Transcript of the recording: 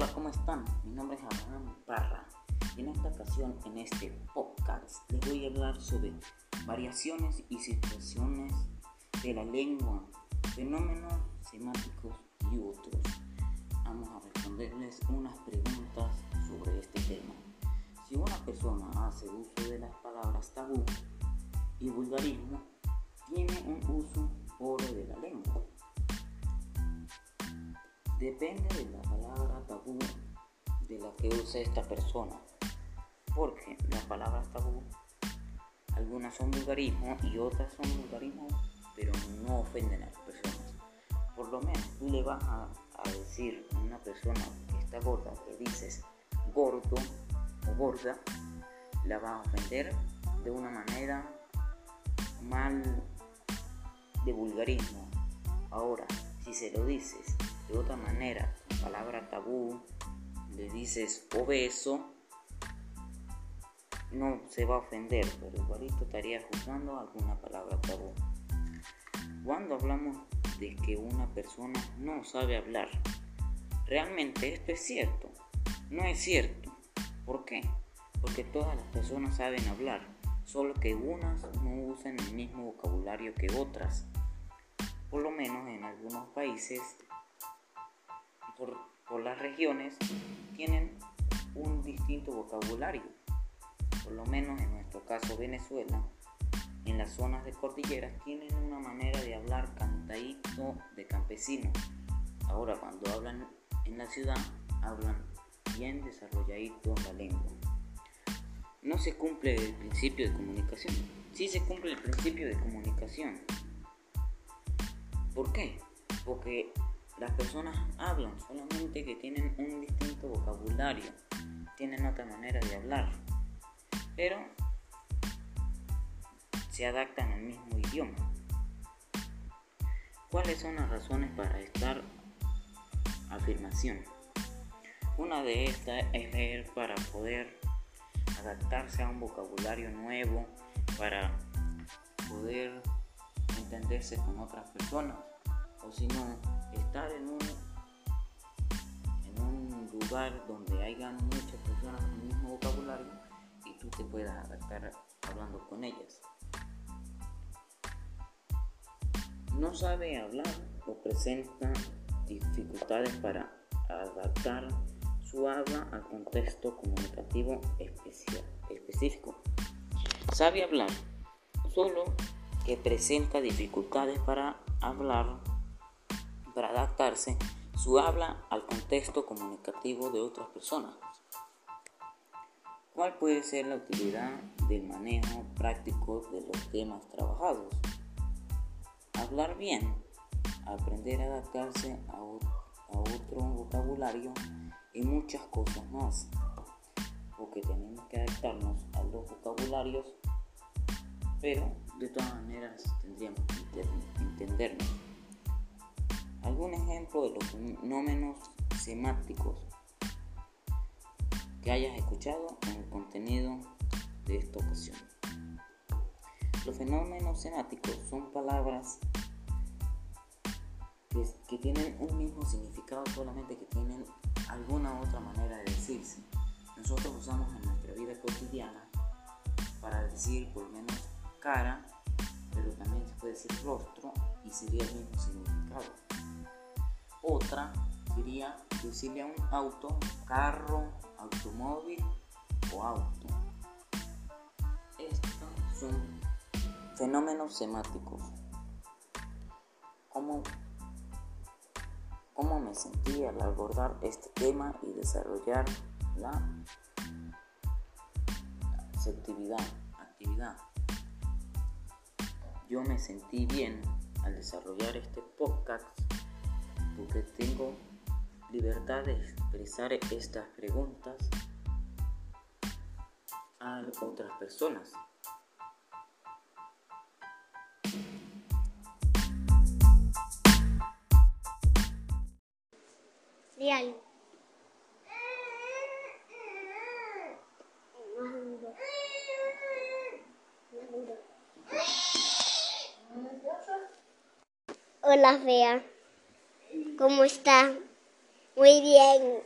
Hola, ¿cómo están? Mi nombre es Abraham Parra y en esta ocasión, en este podcast, les voy a hablar sobre variaciones y situaciones de la lengua, fenómenos semáticos y otros. Vamos a responderles unas preguntas sobre este tema. Si una persona hace uso de las palabras tabú y vulgarismo, tiene un uso pobre de la lengua. Depende de la palabra que use esta persona. Porque las palabras tabú, algunas son vulgarismo y otras son vulgarismo, pero no ofenden a las personas. Por lo menos tú le vas a, decir a una persona que está gorda, que dices gordo o gorda, la va a ofender de una manera mal de vulgarismo. Ahora, si se lo dices de otra manera, palabra tabú, le dices obeso, no se va a ofender, pero igualito estaría juzgando alguna palabra tabú. Cuando hablamos de que una persona no sabe hablar, realmente esto es cierto, no es cierto. ¿Por qué? Porque todas las personas saben hablar, solo que unas no usan el mismo vocabulario que otras. Por lo menos en algunos países las regiones tienen un distinto vocabulario. Por lo menos en nuestro caso Venezuela, en las zonas de cordilleras tienen una manera de hablar cantadito de campesino. Ahora cuando hablan en la ciudad, hablan bien desarrolladito la lengua. No se cumple el principio de comunicación. Sí se cumple el principio de comunicación. ¿Por qué? Porque las personas hablan, solamente que tienen un distinto vocabulario, tienen otra manera de hablar, pero se adaptan al mismo idioma. ¿Cuáles son las razones para esta afirmación? Una de estas es leer para poder adaptarse a un vocabulario nuevo, para poder entenderse con otras personas, o si no, estar en un, lugar donde hayan muchas personas con el mismo vocabulario y tú te puedas adaptar hablando con ellas. No sabe hablar o presenta dificultades para adaptar su habla al contexto comunicativo específico. Sabe hablar, solo que presenta dificultades para hablar para adaptarse su habla al contexto comunicativo de otras personas. ¿Cuál puede ser la utilidad del manejo práctico de los temas trabajados? Hablar bien, aprender a adaptarse a, otro vocabulario y muchas cosas más. Porque tenemos que adaptarnos a los vocabularios, pero de todas maneras tendríamos que entendernos algún ejemplo de los fenómenos semáticos que hayas escuchado en el contenido de esta ocasión. Los fenómenos semáticos son palabras que, tienen un mismo significado, solamente que tienen alguna otra manera de decirse. Nosotros usamos en nuestra vida cotidiana para decir por lo menos cara, pero también se puede decir rostro y sería el mismo significado. Otra sería decirle a un auto, carro, automóvil o auto. Estos son fenómenos semáticos. ¿Cómo, ¿Cómo me sentí al abordar este tema y desarrollar la actividad? actividad? Yo me sentí bien al desarrollar este podcast porque tengo libertad de expresar estas preguntas a otras personas. Real. Hola, Fea. ¿Cómo está? Muy bien.